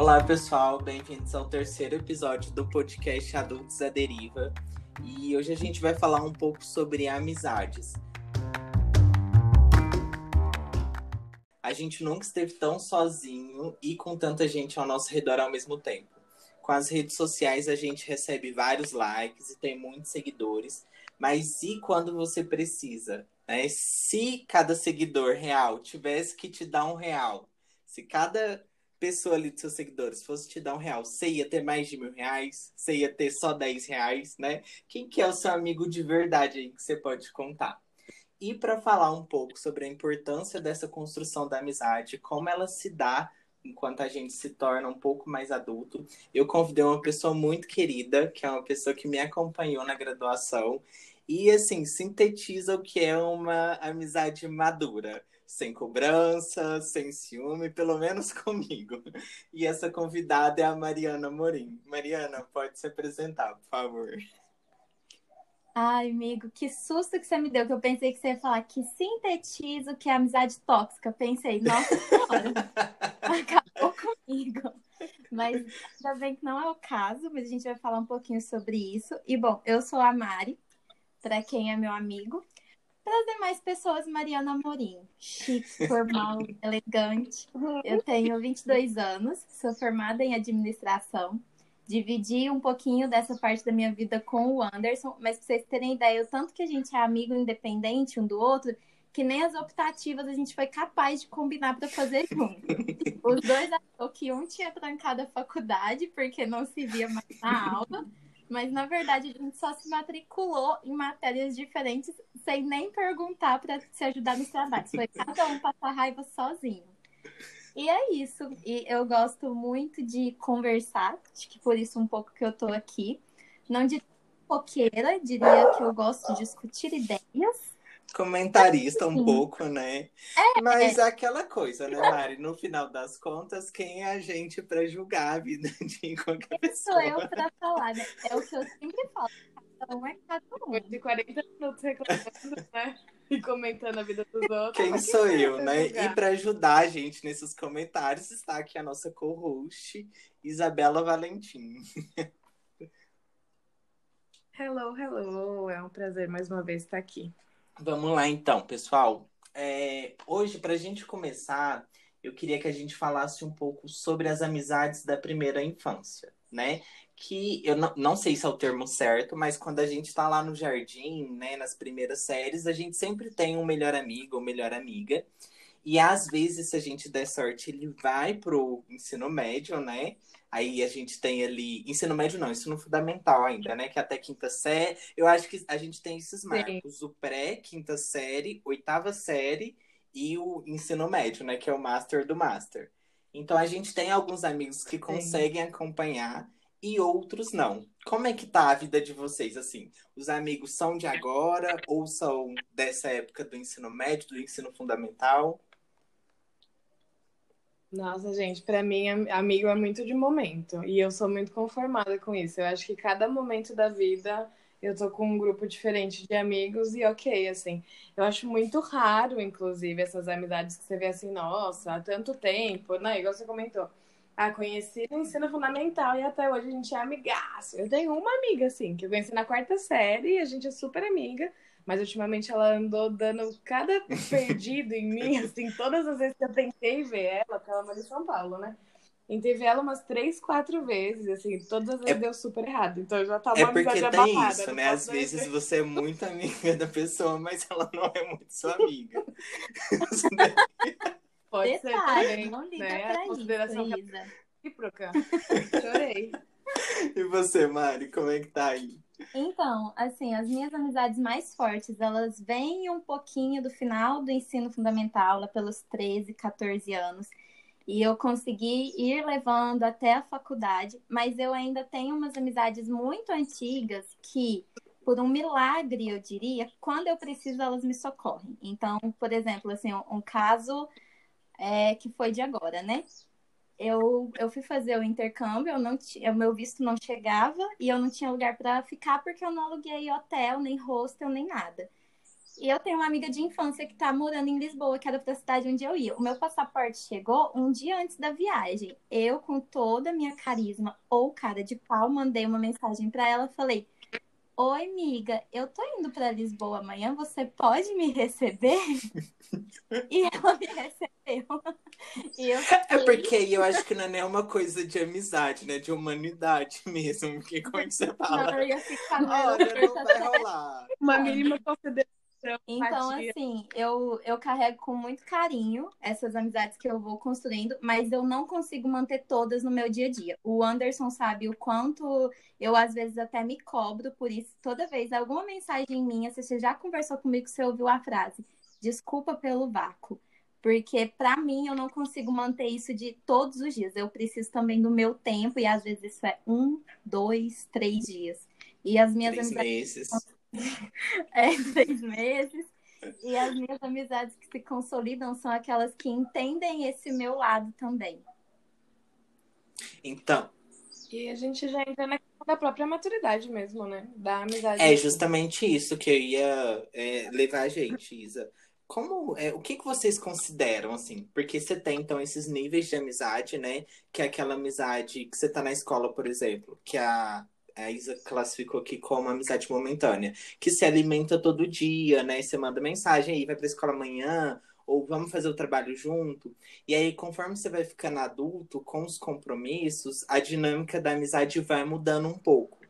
Olá, pessoal, bem-vindos ao terceiro episódio do podcast Adultos à Deriva. E hoje a gente vai falar um pouco sobre amizades. A gente nunca esteve tão sozinho e com tanta gente ao nosso redor ao mesmo tempo. Com as redes sociais a gente recebe vários likes e tem muitos seguidores, mas e quando você precisa? Né? Se cada seguidor real tivesse que te dar um real, se cada pessoa ali dos seus seguidores fosse te dar um real, você ia ter mais de mil reais? Você ia ter só 10 reais, né? Quem que é o seu amigo de verdade aí que você pode contar? E para falar um pouco sobre a importância dessa construção da amizade, como ela se dá enquanto a gente se torna um pouco mais adulto, eu convidei uma pessoa muito querida, que é uma pessoa que me acompanhou na graduação e assim sintetiza o que é uma amizade madura sem cobrança, sem ciúme, pelo menos comigo. E essa convidada é a Mariana Morim. Mariana, pode se apresentar, por favor. Ai, amigo, que susto que você me deu, que eu pensei que você ia falar que sintetizo que é amizade tóxica. Pensei, nossa senhora, acabou comigo. Mas ainda bem que não é o caso, mas a gente vai falar um pouquinho sobre isso. E bom, eu sou a Mari, para quem é meu amigo. Para as demais pessoas, Mariana Amorim. Chique, formal, elegante. Eu tenho 22 anos, sou formada em administração. Dividi um pouquinho dessa parte da minha vida com o Anderson, mas para vocês terem ideia, o tanto que a gente é amigo independente um do outro, que nem as optativas a gente foi capaz de combinar para fazer junto. Os dois achou que um tinha trancado a faculdade porque não se via mais na aula mas na verdade a gente só se matriculou em matérias diferentes sem nem perguntar para se ajudar nos trabalhos. Foi cada um passar raiva sozinho. E é isso. E eu gosto muito de conversar, acho que por isso um pouco que eu tô aqui. Não de foqueira, diria que eu gosto de discutir ideias comentarista um pouco, né? É, Mas é aquela coisa, né, Mari? No final das contas, quem é a gente para julgar a vida de qualquer pessoa? Sou eu para falar, né? É o que eu sempre falo. Cada um é cada um. De 40 minutos reclamando, né? E comentando a vida dos outros. Quem sou eu, né? Julgar. E para ajudar a gente nesses comentários, está aqui a nossa co-host, Isabela Valentim. Hello, hello. É um prazer mais uma vez estar aqui. Vamos lá então, pessoal. É, hoje, para a gente começar, eu queria que a gente falasse um pouco sobre as amizades da primeira infância, né? Que eu não, não sei se é o termo certo, mas quando a gente está lá no jardim, né, nas primeiras séries, a gente sempre tem um melhor amigo ou melhor amiga. E às vezes, se a gente der sorte, ele vai pro ensino médio, né? Aí a gente tem ali, ensino médio não, ensino fundamental ainda, né? Que é até quinta série. Eu acho que a gente tem esses marcos: Sim. o pré, quinta série, oitava série e o ensino médio, né? Que é o master do master. Então a gente tem alguns amigos que conseguem Sim. acompanhar e outros não. Como é que tá a vida de vocês, assim? Os amigos são de agora ou são dessa época do ensino médio, do ensino fundamental? Nossa, gente, para mim, amigo é muito de momento. E eu sou muito conformada com isso. Eu acho que cada momento da vida eu tô com um grupo diferente de amigos e ok, assim. Eu acho muito raro, inclusive, essas amizades que você vê assim, nossa, há tanto tempo, né? Igual você comentou. Ah, conheci no ensino fundamental e até hoje a gente é amigaço. Eu tenho uma amiga, assim, que eu conheci na quarta série e a gente é super amiga. Mas ultimamente ela andou dando cada perdido em mim, assim, todas as vezes que eu tentei ver ela, porque ela mora em São Paulo, né? Tentei ver ela umas três, quatro vezes, assim, todas as vezes é... deu super errado. Então já tá uma É porque tem abalada, isso, né? Às vezes você é muito amiga da pessoa, mas ela não é muito sua amiga. Pode Detalhe, ser também, não liga né? Pra a consideração isso, recíproca. Chorei. E você, Mari, como é que tá aí? Então, assim, as minhas amizades mais fortes, elas vêm um pouquinho do final do ensino fundamental, lá pelos 13, 14 anos. E eu consegui ir levando até a faculdade, mas eu ainda tenho umas amizades muito antigas que, por um milagre, eu diria, quando eu preciso, elas me socorrem. Então, por exemplo, assim, um caso é, que foi de agora, né? Eu, eu fui fazer o intercâmbio, eu não o meu visto não chegava e eu não tinha lugar para ficar porque eu não aluguei hotel, nem hostel, nem nada. E eu tenho uma amiga de infância que tá morando em Lisboa, que era pra cidade onde eu ia. O meu passaporte chegou um dia antes da viagem. Eu, com toda a minha carisma ou cara de pau, mandei uma mensagem para ela, falei: Oi, amiga, eu tô indo para Lisboa amanhã, você pode me receber? e ela me recebeu. E fiquei... É porque eu acho que não é nem uma coisa de amizade, né? De humanidade mesmo. Porque como é que você fala? Não, eu ia ficar Olha, não vai rolar. Uma mínima consideração então, assim, eu, eu carrego com muito carinho essas amizades que eu vou construindo, mas eu não consigo manter todas no meu dia a dia. O Anderson sabe o quanto eu, às vezes, até me cobro por isso. Toda vez, alguma mensagem minha, você já conversou comigo, você ouviu a frase, desculpa pelo vácuo. Porque, para mim, eu não consigo manter isso de todos os dias. Eu preciso também do meu tempo, e às vezes isso é um, dois, três dias. E as minhas três amizades. Meses é, seis meses. E as minhas amizades que se consolidam são aquelas que entendem esse meu lado também. Então. E a gente já entra na da própria maturidade mesmo, né? Da amizade. É justamente isso que eu ia é, levar a gente, Isa. Como, é, o que, que vocês consideram, assim? Porque você tem, então, esses níveis de amizade, né? Que é aquela amizade que você tá na escola, por exemplo, que é a a Isa classificou aqui como amizade momentânea, que se alimenta todo dia, né? Você manda mensagem aí, vai pra escola amanhã, ou vamos fazer o trabalho junto. E aí, conforme você vai ficando adulto, com os compromissos, a dinâmica da amizade vai mudando um pouco.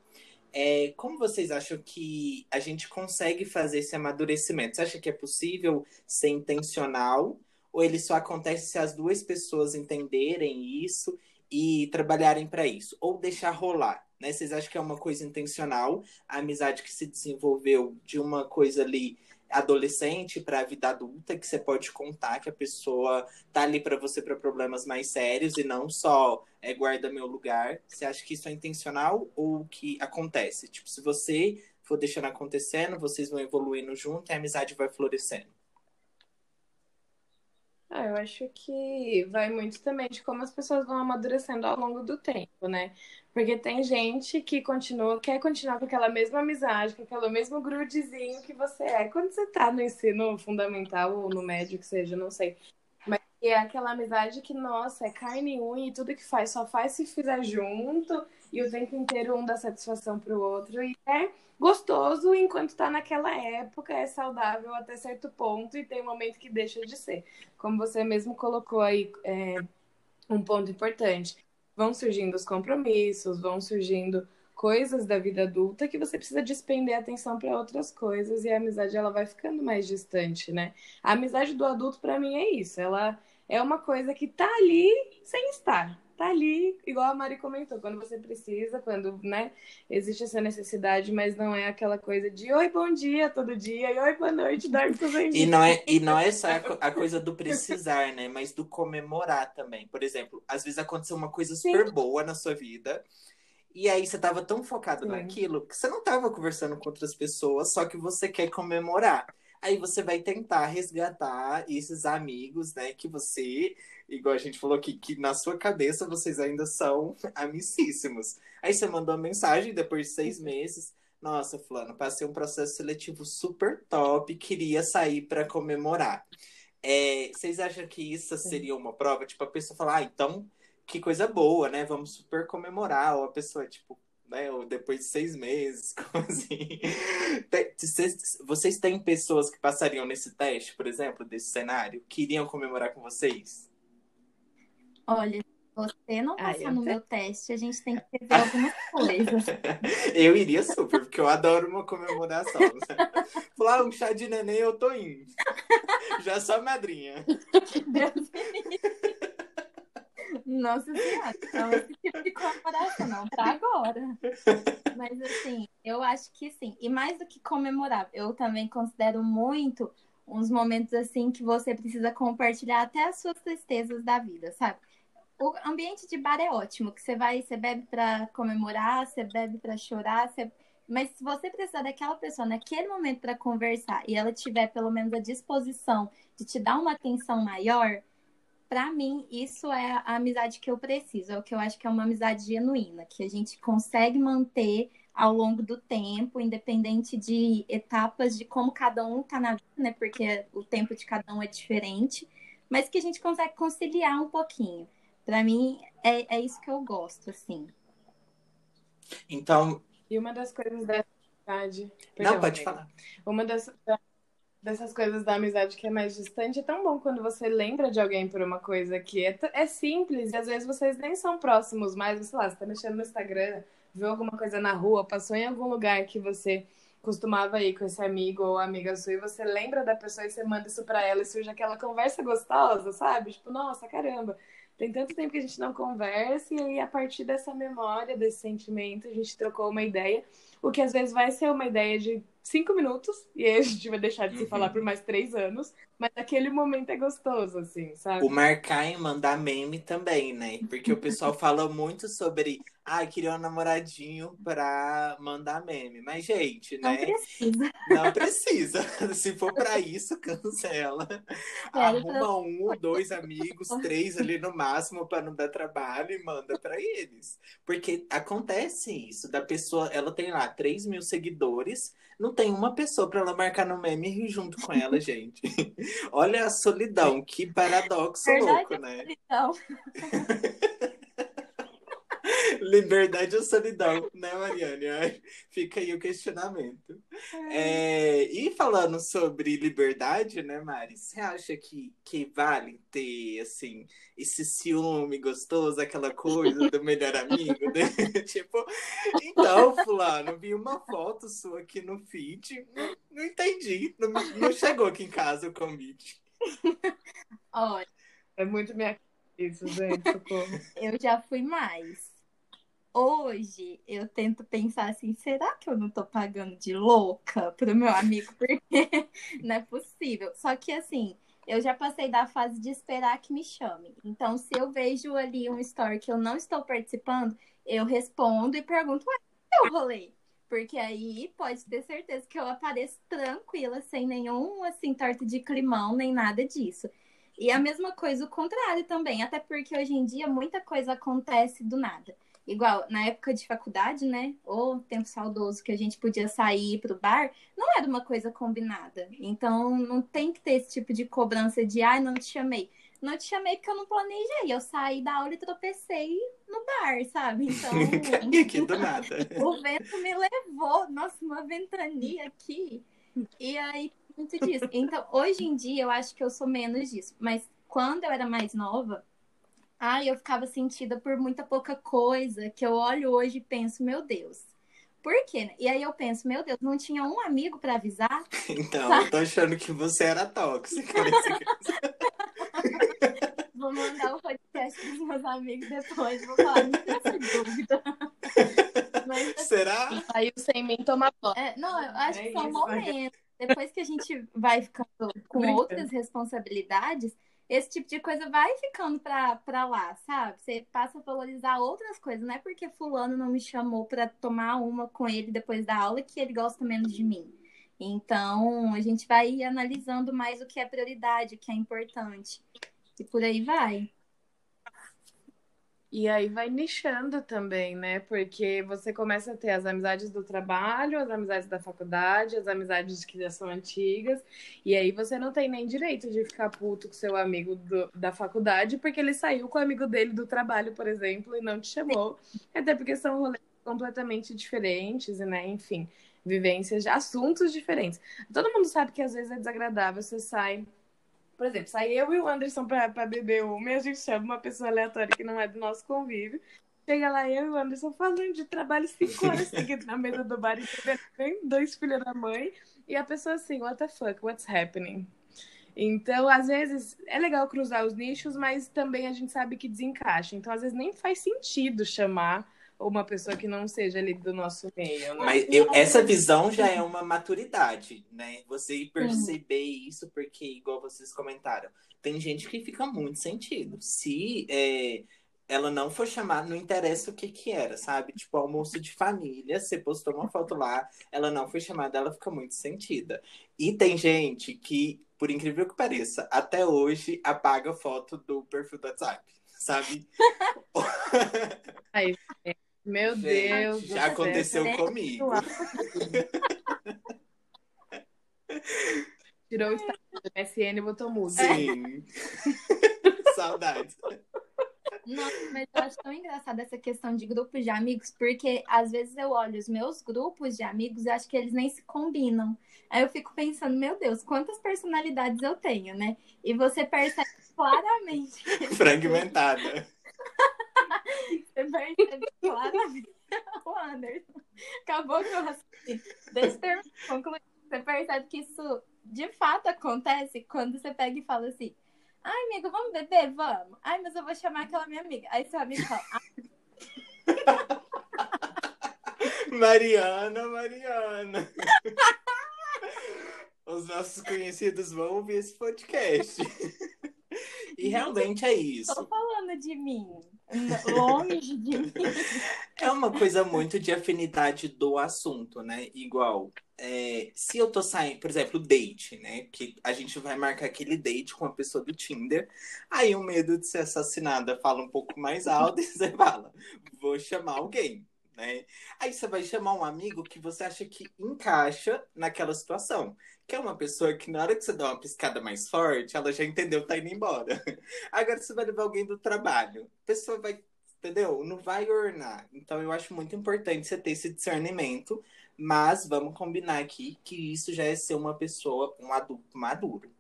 É, como vocês acham que a gente consegue fazer esse amadurecimento? Você acha que é possível ser intencional? Ou ele só acontece se as duas pessoas entenderem isso e trabalharem para isso? Ou deixar rolar? Né? Vocês acham que é uma coisa intencional, a amizade que se desenvolveu de uma coisa ali adolescente para a vida adulta, que você pode contar que a pessoa tá ali para você para problemas mais sérios e não só é, guarda meu lugar. Você acha que isso é intencional ou que acontece? Tipo, se você for deixando acontecendo, vocês vão evoluindo junto e a amizade vai florescendo. Ah, eu acho que vai muito também de como as pessoas vão amadurecendo ao longo do tempo, né? Porque tem gente que continua, quer continuar com aquela mesma amizade, com aquele mesmo grudezinho que você é quando você tá no ensino fundamental ou no médio, que seja, não sei. Mas é aquela amizade que, nossa, é carne e unha e tudo que faz só faz se fizer junto e o tempo inteiro um dá satisfação pro outro. E é gostoso enquanto está naquela época, é saudável até certo ponto e tem um momento que deixa de ser. Como você mesmo colocou aí, é, um ponto importante. Vão surgindo os compromissos, vão surgindo coisas da vida adulta que você precisa despender atenção para outras coisas e a amizade ela vai ficando mais distante, né? A amizade do adulto para mim é isso, ela é uma coisa que tá ali sem estar tá ali, igual a Mari comentou, quando você precisa, quando, né, existe essa necessidade, mas não é aquela coisa de oi, bom dia todo dia, e oi, boa noite, dorme com E não é E não é só a coisa do precisar, né, mas do comemorar também. Por exemplo, às vezes aconteceu uma coisa super Sim. boa na sua vida, e aí você tava tão focado Sim. naquilo que você não tava conversando com outras pessoas, só que você quer comemorar. Aí você vai tentar resgatar esses amigos, né, que você igual a gente falou aqui, que na sua cabeça vocês ainda são amicíssimos. Aí você mandou uma mensagem depois de seis meses. Nossa, Fulano, passei um processo seletivo super top, queria sair para comemorar. É, vocês acham que isso seria uma prova? Tipo, a pessoa falar, ah, então, que coisa boa, né? Vamos super comemorar. Ou a pessoa, tipo, né? Ou depois de seis meses, como assim? Vocês têm pessoas que passariam nesse teste, por exemplo, desse cenário, que iriam comemorar com vocês? Olha, você não passar ah, no meu teste, a gente tem que fazer algumas coisas. eu iria super, porque eu adoro uma comemoração. Falar ah, um chá de neném, eu tô indo. Já sou madrinha. Deus Nossa senhora, não esse tipo de comemoração, não, pra agora. Mas assim, eu acho que sim. E mais do que comemorar, eu também considero muito uns momentos assim que você precisa compartilhar até as suas tristezas da vida, sabe? o ambiente de bar é ótimo, que você vai, você bebe para comemorar, você bebe para chorar, você... mas se você precisar daquela pessoa naquele momento para conversar e ela tiver pelo menos a disposição de te dar uma atenção maior, para mim isso é a amizade que eu preciso, é o que eu acho que é uma amizade genuína, que a gente consegue manter ao longo do tempo, independente de etapas de como cada um tá na vida, né? Porque o tempo de cada um é diferente, mas que a gente consegue conciliar um pouquinho. Para mim, é, é isso que eu gosto, assim. Então. E uma das coisas da amizade. Não, pode falar. Uma das, dessas coisas da amizade que é mais distante, é tão bom quando você lembra de alguém por uma coisa que é, é simples e às vezes vocês nem são próximos mais, sei lá, você tá mexendo no Instagram, viu alguma coisa na rua, passou em algum lugar que você costumava ir com esse amigo ou amiga sua e você lembra da pessoa e você manda isso pra ela e surge aquela conversa gostosa, sabe? Tipo, nossa, caramba, tem tanto tempo que a gente não conversa e aí a partir dessa memória, desse sentimento, a gente trocou uma ideia, o que às vezes vai ser uma ideia de cinco minutos e aí a gente vai deixar de se falar uhum. por mais três anos, mas aquele momento é gostoso, assim, sabe? O marcar e mandar meme também, né? Porque o pessoal fala muito sobre, ah, queria um namoradinho pra mandar meme. Mas, gente, né? Não precisa. Não precisa. Se for pra isso, cancela. É, Arruma um, dois amigos, três ali no máximo pra não dar trabalho e manda pra eles. Porque acontece isso, da pessoa, ela tem lá 3 mil seguidores, não tem uma pessoa para ela marcar no meme junto com ela, gente. Olha a solidão, que paradoxo Verdade louco, né? Solidão. Liberdade ou solidão, né, Mariane? Fica aí o questionamento. É, e falando sobre liberdade, né, Mari? Você acha que, que vale ter, assim, esse ciúme gostoso, aquela coisa do melhor amigo? Né? tipo, então, fulano, vi uma foto sua aqui no feed, não, não entendi, não, não chegou aqui em casa o convite. Olha, é muito minha isso, gente, socorro. Eu já fui mais hoje eu tento pensar assim, será que eu não tô pagando de louca pro meu amigo? Porque não é possível. Só que assim, eu já passei da fase de esperar que me chame. Então, se eu vejo ali um story que eu não estou participando, eu respondo e pergunto, ué, é o rolê? Porque aí pode ter certeza que eu apareço tranquila, sem nenhum assim, torta de climão, nem nada disso. E a mesma coisa, o contrário também, até porque hoje em dia muita coisa acontece do nada. Igual, na época de faculdade, né? Ou tempo saudoso que a gente podia sair pro bar, não era uma coisa combinada. Então, não tem que ter esse tipo de cobrança de, ai, ah, não te chamei. Não te chamei porque eu não planejei. Eu saí da aula e tropecei no bar, sabe? Então. aqui do nada. o vento me levou. Nossa, uma ventania aqui. E aí, muito disso. Então, hoje em dia, eu acho que eu sou menos disso. Mas quando eu era mais nova, Ai, eu ficava sentida por muita pouca coisa, que eu olho hoje e penso, meu Deus. Por quê? E aí eu penso, meu Deus, não tinha um amigo para avisar? Então, eu tô achando que você era tóxica. vou mandar o podcast pros meus amigos depois, vou falar, não tem essa dúvida. Mas, assim, Será? Saiu sem mim tomar banho. É, não, eu acho é que são momentos. Depois que a gente vai ficando com outras responsabilidades, esse tipo de coisa vai ficando pra, pra lá, sabe? Você passa a valorizar outras coisas. Não é porque fulano não me chamou para tomar uma com ele depois da aula que ele gosta menos de mim. Então, a gente vai analisando mais o que é prioridade, o que é importante. E por aí vai. E aí vai nichando também, né? Porque você começa a ter as amizades do trabalho, as amizades da faculdade, as amizades que já são antigas. E aí você não tem nem direito de ficar puto com seu amigo do, da faculdade, porque ele saiu com o amigo dele do trabalho, por exemplo, e não te chamou. Até porque são rolês completamente diferentes, né? Enfim, vivências de assuntos diferentes. Todo mundo sabe que às vezes é desagradável, você sai por exemplo, sai eu e o Anderson pra, pra beber uma e a gente chama uma pessoa aleatória que não é do nosso convívio. Chega lá eu e o Anderson falando de trabalho cinco horas seguidas na mesa do bar e dois filhos da mãe. E a pessoa assim, what the fuck, what's happening? Então, às vezes, é legal cruzar os nichos, mas também a gente sabe que desencaixa. Então, às vezes, nem faz sentido chamar uma pessoa que não seja ali do nosso meio. Né? Mas eu, essa visão já é uma maturidade, né? Você perceber uhum. isso, porque, igual vocês comentaram, tem gente que fica muito sentido. Se é, ela não for chamada, não interessa o que que era, sabe? Tipo, almoço de família, você postou uma foto lá, ela não foi chamada, ela fica muito sentida. E tem gente que, por incrível que pareça, até hoje apaga foto do perfil do WhatsApp, sabe? Aí, é. Meu Gente, Deus. já aconteceu céu. comigo. Tirou o estado do MSN e botou música. Sim. Saudades. Nossa, mas eu acho tão engraçada essa questão de grupos de amigos, porque às vezes eu olho os meus grupos de amigos e acho que eles nem se combinam. Aí eu fico pensando, meu Deus, quantas personalidades eu tenho, né? E você percebe claramente. Fragmentada. Claramente. O Anderson. Acabou com o raciocínio. Deixa eu terminar, concluir. Você percebe que isso de fato acontece quando você pega e fala assim. Ai, amigo, vamos beber? Vamos. Ai, mas eu vou chamar aquela minha amiga. Aí seu amigo fala, ah, Mariana, Mariana. Os nossos conhecidos vão ouvir esse podcast. E realmente é isso. tô falando de mim. Longe de mim. É uma coisa muito de afinidade do assunto, né? Igual, é, se eu tô saindo, por exemplo, date, né? Que a gente vai marcar aquele date com a pessoa do Tinder, aí o medo de ser assassinada fala um pouco mais alto e você fala, vou chamar alguém, né? Aí você vai chamar um amigo que você acha que encaixa naquela situação. Que é uma pessoa que na hora que você dá uma piscada mais forte, ela já entendeu, tá indo embora. Agora você vai levar alguém do trabalho. A pessoa vai entendeu? Não vai ornar. Então eu acho muito importante você ter esse discernimento, mas vamos combinar aqui que isso já é ser uma pessoa, um adulto maduro.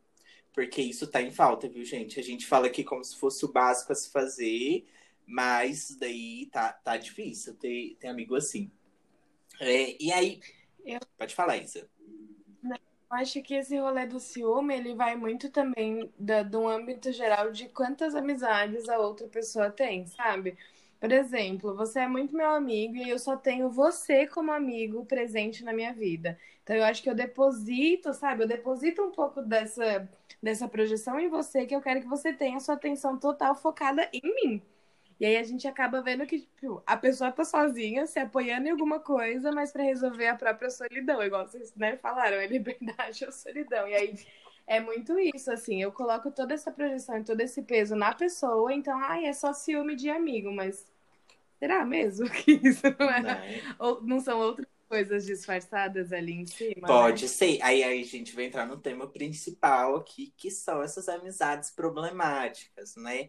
Porque isso tá em falta, viu, gente? A gente fala aqui como se fosse o básico a se fazer, mas daí tá, tá difícil ter, ter amigo assim. É, e aí. Eu- Pode falar, Isa. Eu acho que esse rolê do ciúme, ele vai muito também da, do âmbito geral de quantas amizades a outra pessoa tem, sabe? Por exemplo, você é muito meu amigo e eu só tenho você como amigo presente na minha vida. Então eu acho que eu deposito, sabe? Eu deposito um pouco dessa, dessa projeção em você, que eu quero que você tenha sua atenção total focada em mim. E aí a gente acaba vendo que tipo, a pessoa tá sozinha, se apoiando em alguma coisa, mas para resolver a própria solidão, igual vocês né, falaram, é liberdade ou solidão. E aí é muito isso, assim, eu coloco toda essa projeção e todo esse peso na pessoa, então, ai, é só ciúme de amigo, mas será mesmo que isso não é? Né? Ou não são outras coisas disfarçadas ali em cima? Pode né? ser. Aí, aí a gente vai entrar no tema principal aqui, que são essas amizades problemáticas, né?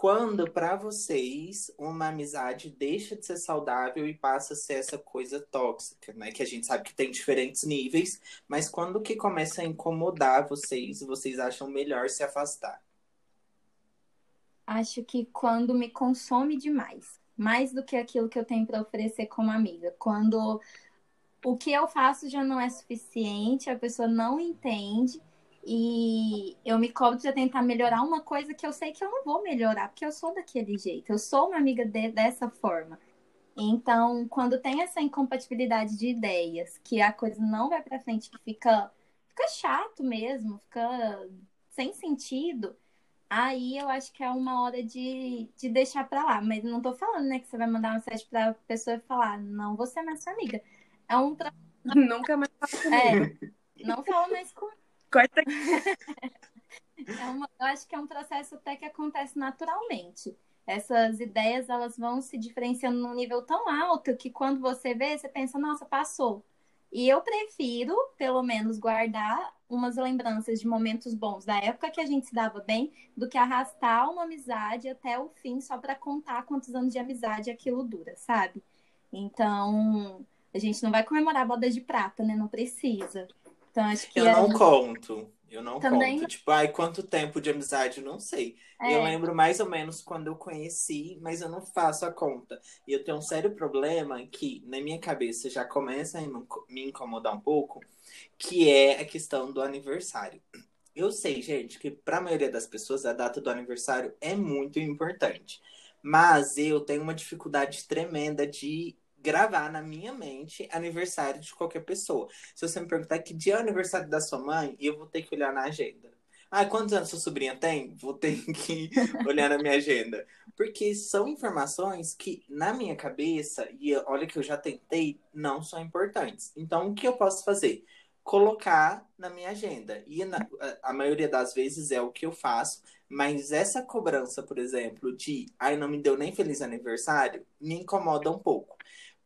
Quando para vocês uma amizade deixa de ser saudável e passa a ser essa coisa tóxica, né? Que a gente sabe que tem diferentes níveis, mas quando que começa a incomodar vocês vocês acham melhor se afastar? Acho que quando me consome demais, mais do que aquilo que eu tenho para oferecer como amiga. Quando o que eu faço já não é suficiente, a pessoa não entende e eu me cobro de tentar melhorar uma coisa que eu sei que eu não vou melhorar, porque eu sou daquele jeito, eu sou uma amiga de- dessa forma. Então, quando tem essa incompatibilidade de ideias, que a coisa não vai para frente, que fica, fica chato mesmo, fica sem sentido, Aí eu acho que é uma hora de, de deixar pra lá. Mas não tô falando, né, que você vai mandar uma mensagem pra pessoa e falar, não, você é mais sua amiga. É um. Nunca mais fala comigo. É, não fala mais comigo. Corta É uma, eu acho que é um processo até que acontece naturalmente. Essas ideias, elas vão se diferenciando num nível tão alto que quando você vê, você pensa, nossa, passou. E eu prefiro, pelo menos, guardar umas lembranças de momentos bons da época que a gente se dava bem, do que arrastar uma amizade até o fim só para contar quantos anos de amizade aquilo dura, sabe? Então, a gente não vai comemorar a boda de prata, né? Não precisa. Então, acho que Eu não gente- conto. Eu não Também conto. Tipo, ai, quanto tempo de amizade? Não sei. É. Eu lembro mais ou menos quando eu conheci, mas eu não faço a conta. E eu tenho um sério problema que na minha cabeça já começa a me incomodar um pouco, que é a questão do aniversário. Eu sei, gente, que para a maioria das pessoas a data do aniversário é muito importante. Mas eu tenho uma dificuldade tremenda de gravar na minha mente aniversário de qualquer pessoa. Se você me perguntar que dia é o aniversário da sua mãe, eu vou ter que olhar na agenda. Ah, quantos anos sua sobrinha tem? Vou ter que olhar na minha agenda. Porque são informações que, na minha cabeça, e olha que eu já tentei, não são importantes. Então, o que eu posso fazer? colocar na minha agenda. E na, a, maioria das vezes é o que eu faço, mas essa cobrança, por exemplo, de ai, não me deu nem feliz aniversário, me incomoda um pouco.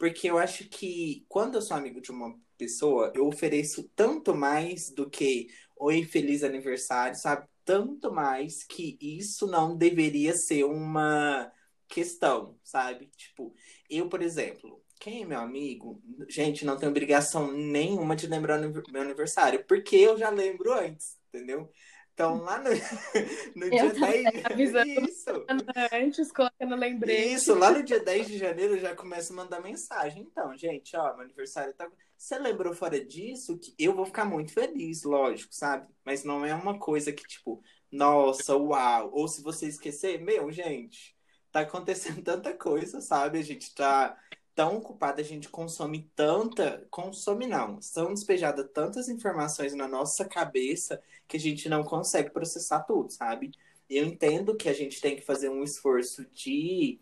Porque eu acho que quando eu sou amigo de uma pessoa, eu ofereço tanto mais do que oi, feliz aniversário, sabe? Tanto mais que isso não deveria ser uma questão, sabe? Tipo, eu, por exemplo, quem é meu amigo, gente, não tem obrigação nenhuma de lembrar meu aniversário, porque eu já lembro antes, entendeu? Então, lá no, no dia 10 avisando isso. antes, colocando lembrete. Isso, lá no dia 10 de janeiro eu já começo a mandar mensagem. Então, gente, ó, meu aniversário tá. Você lembrou fora disso que eu vou ficar muito feliz, lógico, sabe? Mas não é uma coisa que, tipo, nossa, uau. Ou se você esquecer, meu, gente, tá acontecendo tanta coisa, sabe? A gente tá tão ocupada, a gente consome tanta. Consome não. São despejadas tantas informações na nossa cabeça que a gente não consegue processar tudo, sabe? Eu entendo que a gente tem que fazer um esforço de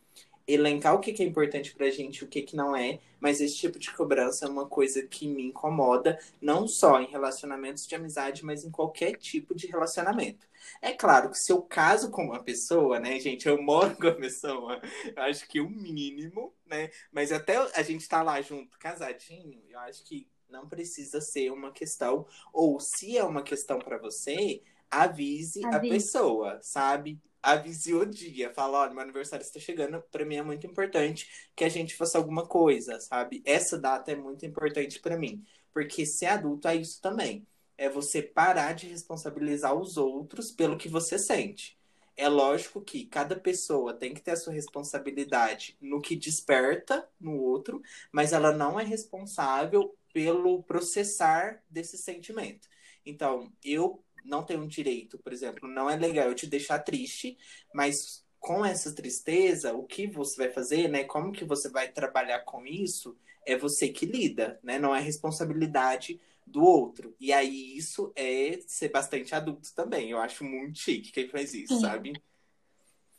elencar o que, que é importante pra gente e o que, que não é, mas esse tipo de cobrança é uma coisa que me incomoda, não só em relacionamentos de amizade, mas em qualquer tipo de relacionamento. É claro que se eu caso com uma pessoa, né, gente, eu moro com a pessoa, eu acho que o mínimo, né, mas até a gente tá lá junto, casadinho, eu acho que não precisa ser uma questão, ou se é uma questão para você, avise, avise a pessoa, sabe? Avise o dia, fala, olha, meu aniversário está chegando, para mim é muito importante que a gente faça alguma coisa, sabe? Essa data é muito importante para mim, porque ser adulto é isso também. É você parar de responsabilizar os outros pelo que você sente. É lógico que cada pessoa tem que ter a sua responsabilidade no que desperta no outro, mas ela não é responsável pelo processar desse sentimento. Então, eu não tem um direito, por exemplo, não é legal eu te deixar triste, mas com essa tristeza, o que você vai fazer, né? Como que você vai trabalhar com isso? É você que lida, né? Não é responsabilidade do outro. E aí isso é ser bastante adulto também. Eu acho muito chique quem faz isso, Sim. sabe?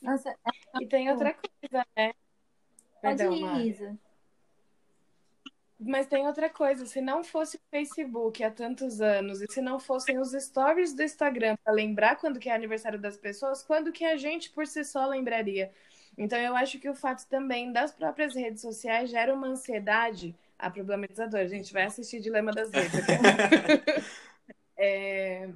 Nossa, é... e tem outra coisa, né? Perdão, Pode ir, Isa. Mas tem outra coisa, se não fosse o Facebook há tantos anos e se não fossem os stories do Instagram para lembrar quando que é aniversário das pessoas, quando que a gente por si só lembraria? Então eu acho que o fato também das próprias redes sociais gera uma ansiedade a problematizador. A gente vai assistir Dilema das Redes. é...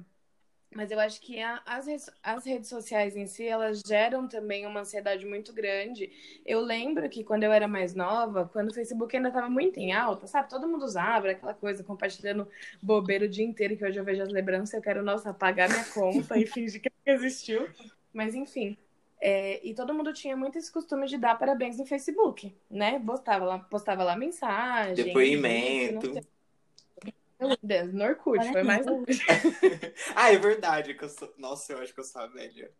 Mas eu acho que a, as, as redes sociais em si, elas geram também uma ansiedade muito grande. Eu lembro que quando eu era mais nova, quando o Facebook ainda estava muito em alta, sabe? Todo mundo usava aquela coisa, compartilhando bobeira o dia inteiro, que hoje eu vejo as lembranças, eu quero, nossa, apagar minha conta e fingir que existiu. Mas enfim. É, e todo mundo tinha muito esse costume de dar parabéns no Facebook, né? Postava lá, postava lá mensagem. Depoimento. Meu Deus, no Orkut, foi mais um. ah, é verdade. Que eu sou... Nossa, eu acho que eu sou a velha.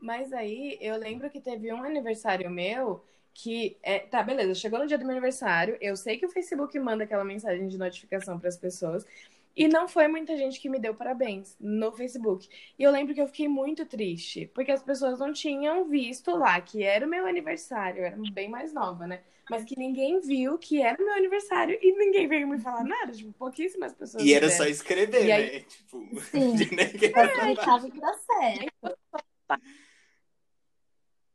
Mas aí, eu lembro que teve um aniversário meu que. É... Tá, beleza, chegou no dia do meu aniversário. Eu sei que o Facebook manda aquela mensagem de notificação para as pessoas. E não foi muita gente que me deu parabéns no Facebook. E eu lembro que eu fiquei muito triste, porque as pessoas não tinham visto lá que era o meu aniversário, eu era bem mais nova, né? Mas que ninguém viu que era o meu aniversário e ninguém veio me falar nada, tipo, pouquíssimas pessoas. E era só escrever, e aí... né? Tipo, Sim. ninguém é, achava que dá certo.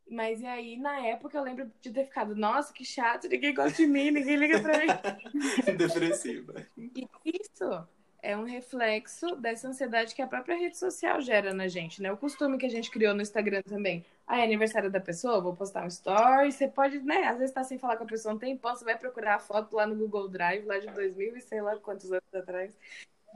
Mas e aí, na época, eu lembro de ter ficado, nossa, que chato, ninguém gosta de mim, ninguém liga pra mim. Depressiva. E isso é um reflexo dessa ansiedade que a própria rede social gera na gente, né? O costume que a gente criou no Instagram também. Ah, é aniversário da pessoa, vou postar um story. Você pode, né? Às vezes tá sem falar com a pessoa um tempão, você vai procurar a foto lá no Google Drive, lá de 2000 e sei lá quantos anos atrás.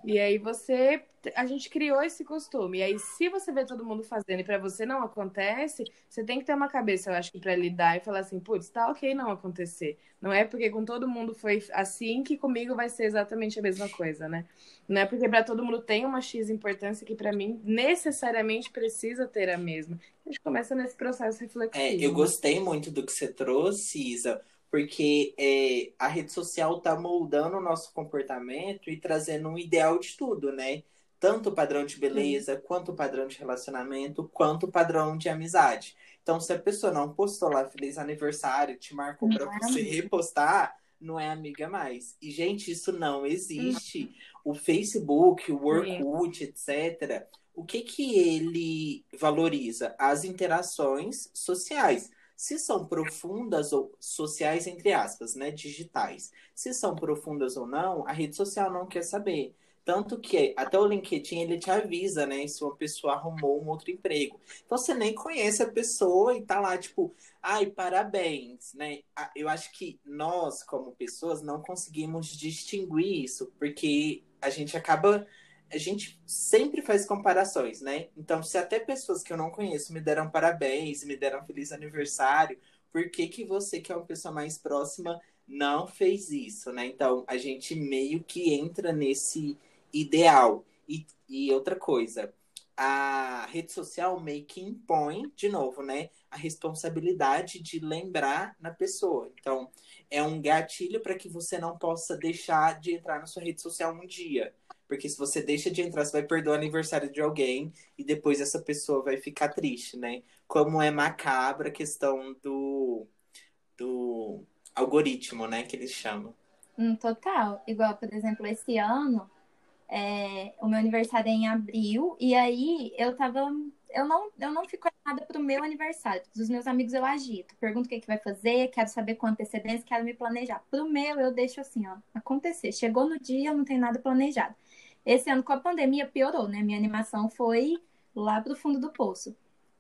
E aí você, a gente criou esse costume. E aí se você vê todo mundo fazendo e para você não acontece, você tem que ter uma cabeça, eu acho que para lidar e falar assim, putz, tá OK não acontecer. Não é porque com todo mundo foi assim que comigo vai ser exatamente a mesma coisa, né? Não é porque para todo mundo tem uma X importância que para mim necessariamente precisa ter a mesma. A gente começa nesse processo reflexivo. É, eu gostei muito do que você trouxe, Isa porque é, a rede social está moldando o nosso comportamento e trazendo um ideal de tudo, né? Tanto o padrão de beleza, uhum. quanto o padrão de relacionamento, quanto o padrão de amizade. Então, se a pessoa não postou lá feliz aniversário, te marcou para você repostar, não é amiga mais. E, gente, isso não existe. O Facebook, o Orkut, etc., o que que ele valoriza? As interações sociais. Se são profundas ou sociais, entre aspas, né? Digitais. Se são profundas ou não, a rede social não quer saber. Tanto que até o LinkedIn ele te avisa, né? Se uma pessoa arrumou um outro emprego. Então você nem conhece a pessoa e tá lá, tipo, ai, parabéns, né? Eu acho que nós, como pessoas, não conseguimos distinguir isso, porque a gente acaba. A gente sempre faz comparações, né? Então, se até pessoas que eu não conheço me deram parabéns, me deram feliz aniversário, por que, que você, que é uma pessoa mais próxima, não fez isso, né? Então, a gente meio que entra nesse ideal. E, e outra coisa, a rede social meio que impõe, de novo, né, a responsabilidade de lembrar na pessoa. Então, é um gatilho para que você não possa deixar de entrar na sua rede social um dia. Porque se você deixa de entrar, você vai perder o aniversário de alguém e depois essa pessoa vai ficar triste, né? Como é macabra a questão do, do algoritmo, né? Que eles chamam. Hum, total. Igual, por exemplo, esse ano, é, o meu aniversário é em abril, e aí eu tava. Eu não, eu não fico nada pro meu aniversário. Dos meus amigos eu agito. Pergunto o que, é que vai fazer, quero saber com antecedência, quero me planejar. Pro meu, eu deixo assim, ó, acontecer. Chegou no dia, não tenho nada planejado. Esse ano, com a pandemia, piorou, né? Minha animação foi lá pro fundo do poço.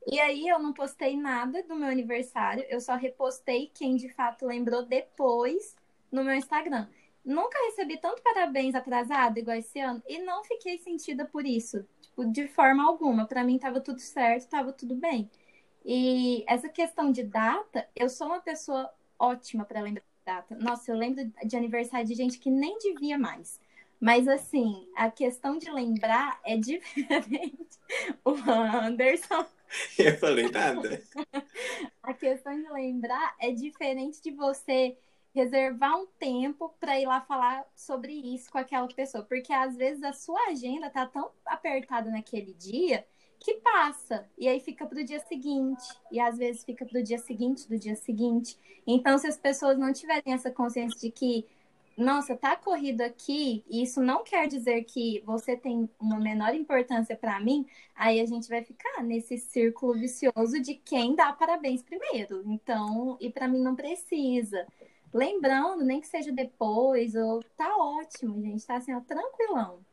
E aí eu não postei nada do meu aniversário, eu só repostei quem de fato lembrou depois no meu Instagram. Nunca recebi tanto parabéns atrasado igual esse ano e não fiquei sentida por isso, tipo, de forma alguma. Para mim tava tudo certo, tava tudo bem. E essa questão de data, eu sou uma pessoa ótima para lembrar de data. Nossa, eu lembro de aniversário de gente que nem devia mais. Mas assim, a questão de lembrar é diferente. O Anderson. Eu falei nada. a questão de lembrar é diferente de você reservar um tempo para ir lá falar sobre isso com aquela pessoa, porque às vezes a sua agenda tá tão apertada naquele dia que passa e aí fica para o dia seguinte e às vezes fica para o dia seguinte do dia seguinte. Então, se as pessoas não tiverem essa consciência de que nossa, tá corrido aqui, e isso não quer dizer que você tem uma menor importância para mim, aí a gente vai ficar nesse círculo vicioso de quem dá parabéns primeiro. Então, e para mim não precisa. Lembrando, nem que seja depois, ou tá ótimo, gente, tá assim, ó, tranquilão.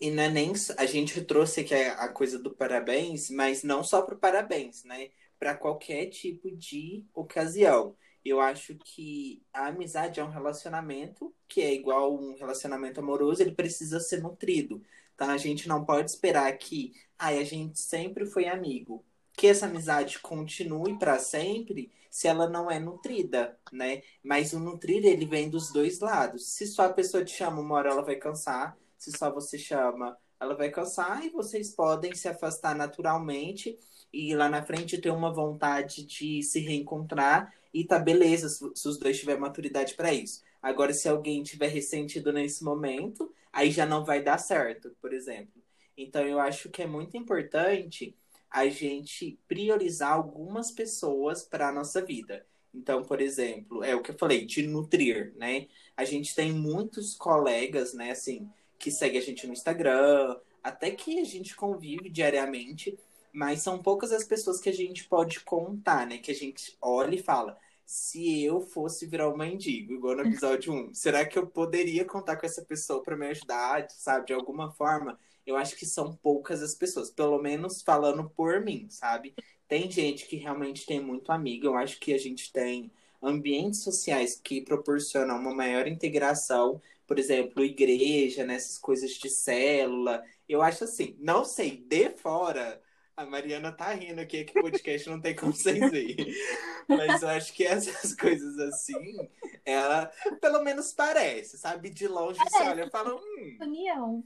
E não é nem a gente trouxe aqui a coisa do parabéns, mas não só pro parabéns, né? Para qualquer tipo de ocasião. Eu acho que a amizade é um relacionamento que é igual um relacionamento amoroso, ele precisa ser nutrido. Tá? A gente não pode esperar que ai, a gente sempre foi amigo. Que essa amizade continue para sempre se ela não é nutrida, né? Mas o nutrir, ele vem dos dois lados. Se só a pessoa te chama uma hora, ela vai cansar. Se só você chama, ela vai cansar. E vocês podem se afastar naturalmente e lá na frente ter uma vontade de se reencontrar e tá beleza se os dois tiverem maturidade para isso. Agora, se alguém tiver ressentido nesse momento, aí já não vai dar certo, por exemplo. Então, eu acho que é muito importante a gente priorizar algumas pessoas para a nossa vida. Então, por exemplo, é o que eu falei, de nutrir, né? A gente tem muitos colegas, né, assim, que seguem a gente no Instagram, até que a gente convive diariamente, mas são poucas as pessoas que a gente pode contar, né? Que a gente olha e fala: se eu fosse virar um mendigo, igual no episódio 1, será que eu poderia contar com essa pessoa para me ajudar, sabe? De alguma forma, eu acho que são poucas as pessoas, pelo menos falando por mim, sabe? Tem gente que realmente tem muito amigo, eu acho que a gente tem ambientes sociais que proporcionam uma maior integração, por exemplo, igreja, nessas né? coisas de célula. Eu acho assim, não sei, de fora a Mariana tá rindo aqui, que o podcast não tem como vocês verem. Mas eu acho que essas coisas assim, ela pelo menos parece, sabe? De longe você olha e fala, hum. União.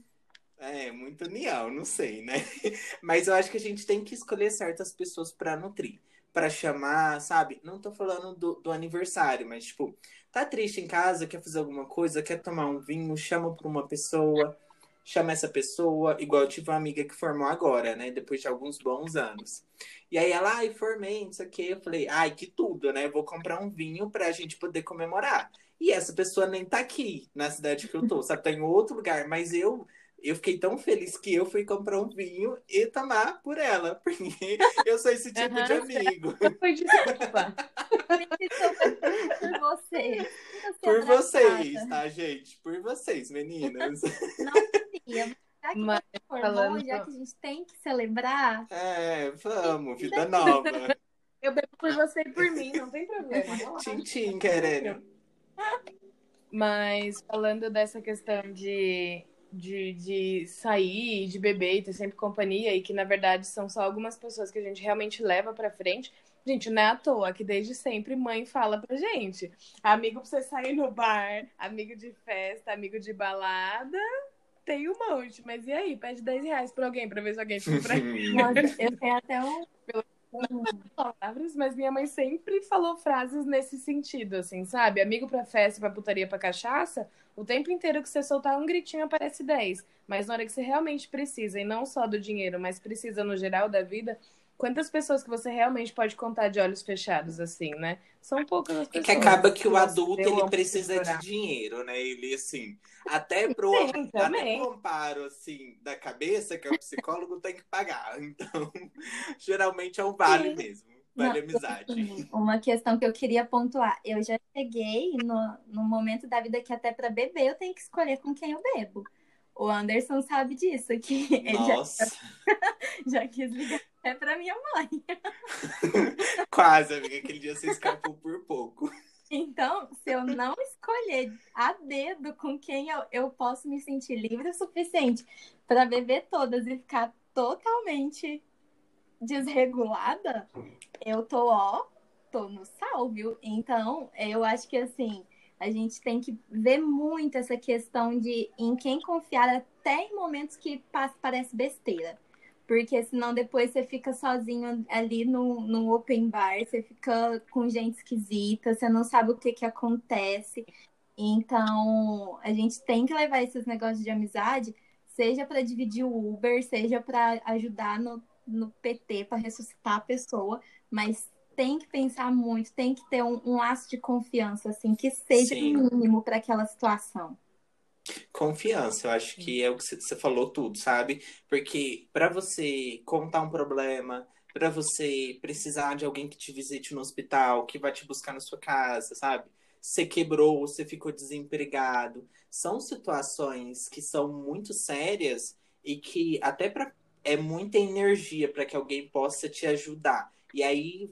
É, muito união, não sei, né? Mas eu acho que a gente tem que escolher certas pessoas para nutrir. para chamar, sabe? Não tô falando do, do aniversário, mas tipo, tá triste em casa, quer fazer alguma coisa, quer tomar um vinho, chama pra uma pessoa chama essa pessoa, igual eu tive uma amiga que formou agora, né? Depois de alguns bons anos. E aí ela, ai, formei, não sei o quê. Eu falei, ai, que tudo, né? Vou comprar um vinho pra gente poder comemorar. E essa pessoa nem tá aqui na cidade que eu tô, sabe? Tá em outro lugar. Mas eu eu fiquei tão feliz que eu fui comprar um vinho e tomar por ela, porque eu sou esse tipo uhum, de amigo. Foi desculpa. por vocês. Por vocês, tá, gente? Por vocês, meninas. Não queria, já que Mas, formou, já que a gente tem que celebrar. É, vamos, vida nova. Eu bebo por você e por mim, não tem problema. Tchim, querendo. Mas falando dessa questão de de, de sair, de beber e ter sempre companhia, e que na verdade são só algumas pessoas que a gente realmente leva pra frente. Gente, não é à toa que desde sempre mãe fala pra gente: amigo pra você sair no bar, amigo de festa, amigo de balada. Tem um monte, mas e aí? Pede 10 reais pra alguém pra ver se alguém fica pra Eu tenho até um. Palavras, mas minha mãe sempre falou frases nesse sentido, assim, sabe? Amigo pra festa, pra putaria, pra cachaça, o tempo inteiro que você soltar um gritinho aparece 10. Mas na hora que você realmente precisa, e não só do dinheiro, mas precisa no geral da vida, quantas pessoas que você realmente pode contar de olhos fechados, assim, né? São poucas as pessoas. É que acaba que o adulto, ele precisa de dinheiro, né? Ele, assim, até pro... Sim, até comparo, assim, da cabeça, que é o psicólogo, tem que pagar. Então, geralmente é um vale Sim. mesmo. Vale Não, amizade. Uma questão que eu queria pontuar. Eu já cheguei no, no momento da vida que até para beber eu tenho que escolher com quem eu bebo. O Anderson sabe disso, que ele Nossa. já, já quis ligar até pra minha mãe. Quase, amiga. Aquele dia você escapou por pouco. Então, se eu não escolher a dedo com quem eu, eu posso me sentir livre o suficiente para beber todas e ficar totalmente desregulada, eu tô, ó, tô no sal, viu? Então, eu acho que assim, a gente tem que ver muito essa questão de em quem confiar até em momentos que parece besteira. Porque senão depois você fica sozinho ali no, no open bar, você fica com gente esquisita, você não sabe o que, que acontece. Então, a gente tem que levar esses negócios de amizade, seja para dividir o Uber, seja para ajudar no no PT para ressuscitar a pessoa, mas tem que pensar muito, tem que ter um, um laço de confiança, assim, que seja Sim. mínimo para aquela situação. Confiança, eu acho que é o que você falou tudo, sabe? Porque para você contar um problema, para você precisar de alguém que te visite no hospital, que vai te buscar na sua casa, sabe? Você quebrou, você ficou desempregado. São situações que são muito sérias e que até para é muita energia para que alguém possa te ajudar. E aí,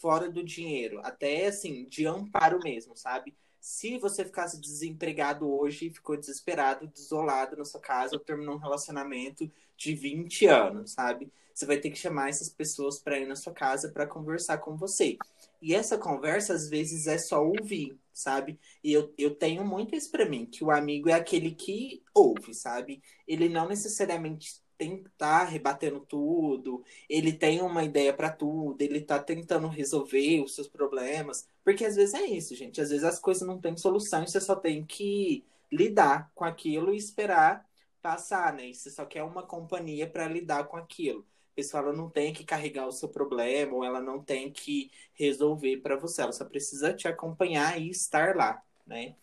fora do dinheiro, até assim, de amparo mesmo, sabe? Se você ficasse desempregado hoje e ficou desesperado, desolado na sua casa, ou terminou um relacionamento de 20 anos, sabe? Você vai ter que chamar essas pessoas para ir na sua casa para conversar com você. E essa conversa, às vezes, é só ouvir, sabe? E eu, eu tenho muito isso para mim, que o amigo é aquele que ouve, sabe? Ele não necessariamente tem tá rebatendo tudo, ele tem uma ideia para tudo, ele tá tentando resolver os seus problemas, porque às vezes é isso, gente, às vezes as coisas não têm solução e você só tem que lidar com aquilo e esperar passar, né? E você só quer uma companhia para lidar com aquilo. A pessoa ela não tem que carregar o seu problema, ou ela não tem que resolver para você, ela só precisa te acompanhar e estar lá. Né?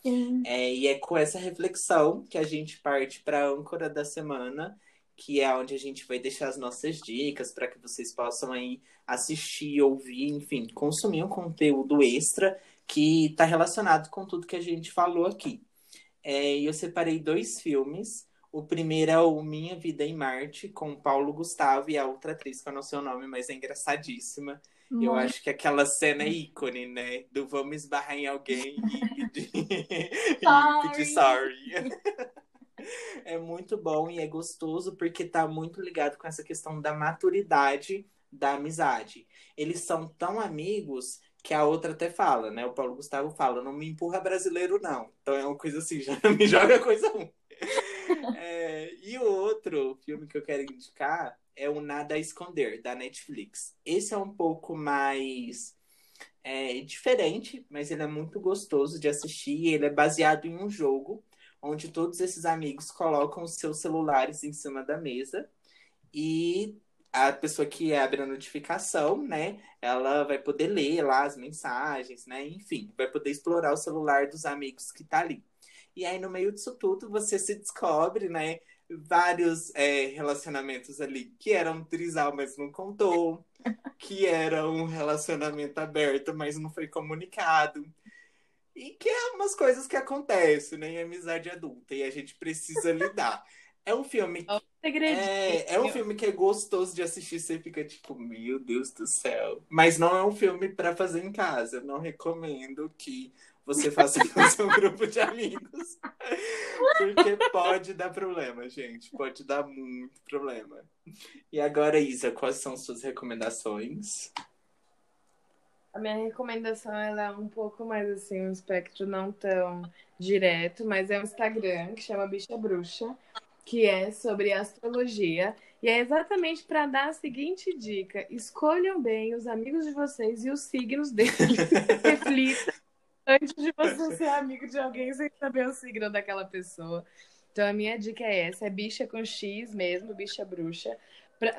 É, e é com essa reflexão que a gente parte para a âncora da semana, que é onde a gente vai deixar as nossas dicas para que vocês possam aí assistir, ouvir, enfim, consumir um conteúdo extra que está relacionado com tudo que a gente falou aqui. É, eu separei dois filmes. O primeiro é o Minha Vida em Marte, com Paulo Gustavo e a outra atriz, que eu não sei o nome, mas é engraçadíssima. Eu acho que aquela cena é ícone, né? Do vamos esbarrar em alguém e pedir, e pedir sorry. é muito bom e é gostoso porque tá muito ligado com essa questão da maturidade da amizade. Eles são tão amigos que a outra até fala, né? O Paulo Gustavo fala, não me empurra brasileiro, não. Então é uma coisa assim, já me joga coisa ruim. É, e o outro filme que eu quero indicar é o Nada a Esconder, da Netflix. Esse é um pouco mais é, diferente, mas ele é muito gostoso de assistir. Ele é baseado em um jogo onde todos esses amigos colocam os seus celulares em cima da mesa e a pessoa que abre a notificação, né, ela vai poder ler lá as mensagens, né, enfim, vai poder explorar o celular dos amigos que tá ali. E aí, no meio disso tudo, você se descobre, né, vários é, relacionamentos ali que eram trisal, mas não contou, que era um relacionamento aberto, mas não foi comunicado. E que é umas coisas que acontecem, né, em amizade adulta, e a gente precisa lidar. É um filme que, é, é um filme que é gostoso de assistir, você fica tipo, meu Deus do céu. Mas não é um filme para fazer em casa. Eu não recomendo que você faça com seu grupo de amigos. Porque pode dar problema, gente. Pode dar muito problema. E agora, Isa, quais são suas recomendações? A minha recomendação ela é um pouco mais assim, um espectro não tão direto, mas é um Instagram que chama Bicha Bruxa que é sobre astrologia. E é exatamente para dar a seguinte dica: escolham bem os amigos de vocês e os signos deles. Reflita antes de você ser amigo de alguém sem saber o signo daquela pessoa. Então a minha dica é essa: é bicha com X mesmo, bicha bruxa.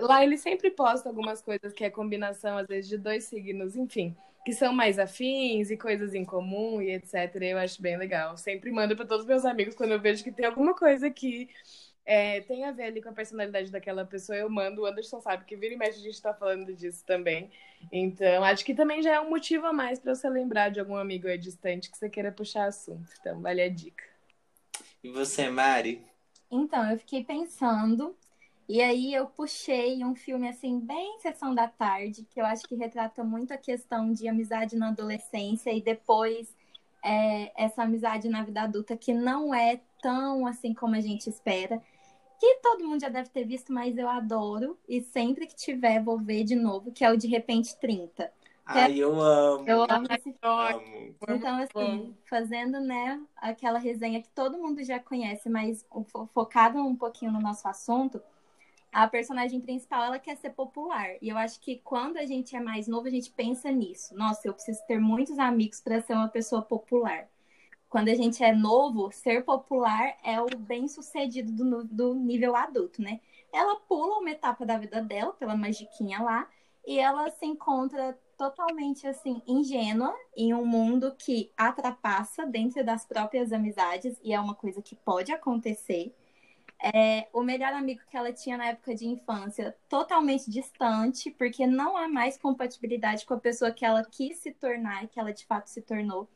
Lá ele sempre posta algumas coisas que é combinação, às vezes, de dois signos, enfim, que são mais afins e coisas em comum e etc. Eu acho bem legal. Sempre mando para todos os meus amigos quando eu vejo que tem alguma coisa que é, tem a ver ali com a personalidade daquela pessoa, eu mando. O Anderson sabe que vira e mexe a gente tá falando disso também. Então, acho que também já é um motivo a mais para você lembrar de algum amigo aí distante que você queira puxar assunto. Então, vale a dica. E você, Mari? Então, eu fiquei pensando. E aí eu puxei um filme assim, bem sessão da tarde, que eu acho que retrata muito a questão de amizade na adolescência e depois é, essa amizade na vida adulta que não é tão assim como a gente espera que todo mundo já deve ter visto, mas eu adoro. E sempre que tiver, vou ver de novo, que é o De Repente 30. Ai, é... eu amo. Eu amo esse filme. Então, assim, fazendo, né, aquela resenha que todo mundo já conhece, mas focado um pouquinho no nosso assunto, a personagem principal, ela quer ser popular. E eu acho que quando a gente é mais novo, a gente pensa nisso. Nossa, eu preciso ter muitos amigos para ser uma pessoa popular quando a gente é novo, ser popular é o bem sucedido do, do nível adulto, né? Ela pula uma etapa da vida dela, pela magiquinha lá, e ela se encontra totalmente assim ingênua em um mundo que atrapassa dentro das próprias amizades e é uma coisa que pode acontecer. É, o melhor amigo que ela tinha na época de infância totalmente distante, porque não há mais compatibilidade com a pessoa que ela quis se tornar que ela de fato se tornou.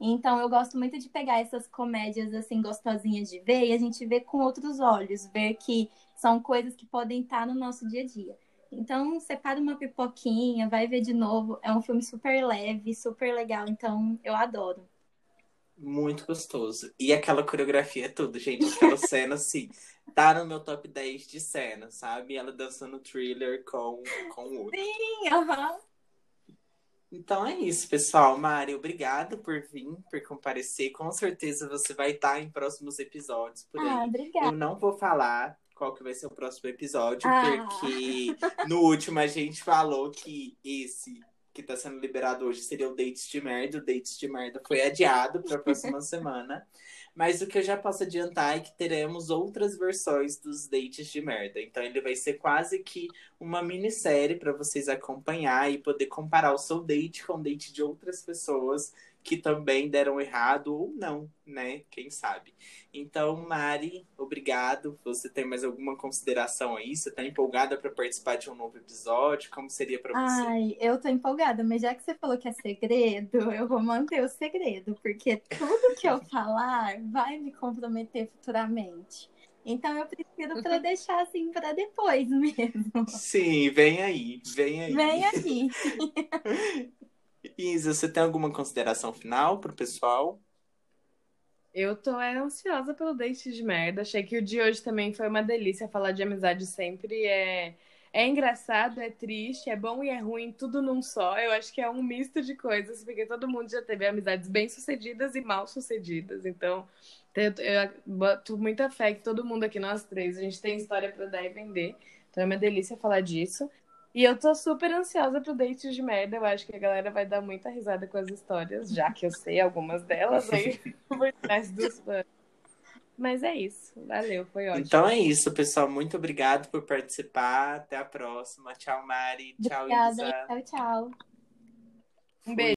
Então eu gosto muito de pegar essas comédias assim gostosinhas de ver e a gente ver com outros olhos, ver que são coisas que podem estar no nosso dia a dia. Então, separa uma pipoquinha, vai ver de novo. É um filme super leve, super legal, então eu adoro. Muito gostoso. E aquela coreografia é tudo, gente. Aquela cena, assim, tá no meu top 10 de cena, sabe? Ela dançando thriller com, com o outro. Sim, aham. Uhum. Então é isso, pessoal. Mari, obrigado por vir, por comparecer. Com certeza você vai estar em próximos episódios por aí. Ah, obrigada. Eu não vou falar qual que vai ser o próximo episódio, ah. porque no último a gente falou que esse que está sendo liberado hoje seria o Dates de Merda. O Dates de Merda foi adiado para a próxima semana. Mas o que eu já posso adiantar é que teremos outras versões dos dates de merda. Então ele vai ser quase que uma minissérie para vocês acompanhar e poder comparar o seu date com o date de outras pessoas que também deram errado ou não, né? Quem sabe. Então, Mari, obrigado. Você tem mais alguma consideração aí? Você tá empolgada para participar de um novo episódio? Como seria para você? Ai, eu tô empolgada, mas já que você falou que é segredo, eu vou manter o segredo, porque tudo que eu falar vai me comprometer futuramente. Então eu prefiro para deixar assim para depois mesmo. Sim, vem aí, vem aí. Vem aí. Isa, você tem alguma consideração final pro pessoal? Eu tô é, ansiosa pelo date de merda. Achei que o de hoje também foi uma delícia. Falar de amizade sempre é, é engraçado, é triste, é bom e é ruim, tudo num só. Eu acho que é um misto de coisas, porque todo mundo já teve amizades bem-sucedidas e mal-sucedidas. Então, eu, eu boto muita fé que todo mundo aqui, nós três, a gente tem história para dar e vender. Então é uma delícia falar disso. E eu tô super ansiosa pro date de merda. Eu acho que a galera vai dar muita risada com as histórias, já que eu sei algumas delas aí por trás dos fãs. Mas é isso. Valeu, foi ótimo. Então é isso, pessoal. Muito obrigado por participar. Até a próxima. Tchau, Mari. Tchau, Obrigada. Isa. Tchau, tchau. Um beijo.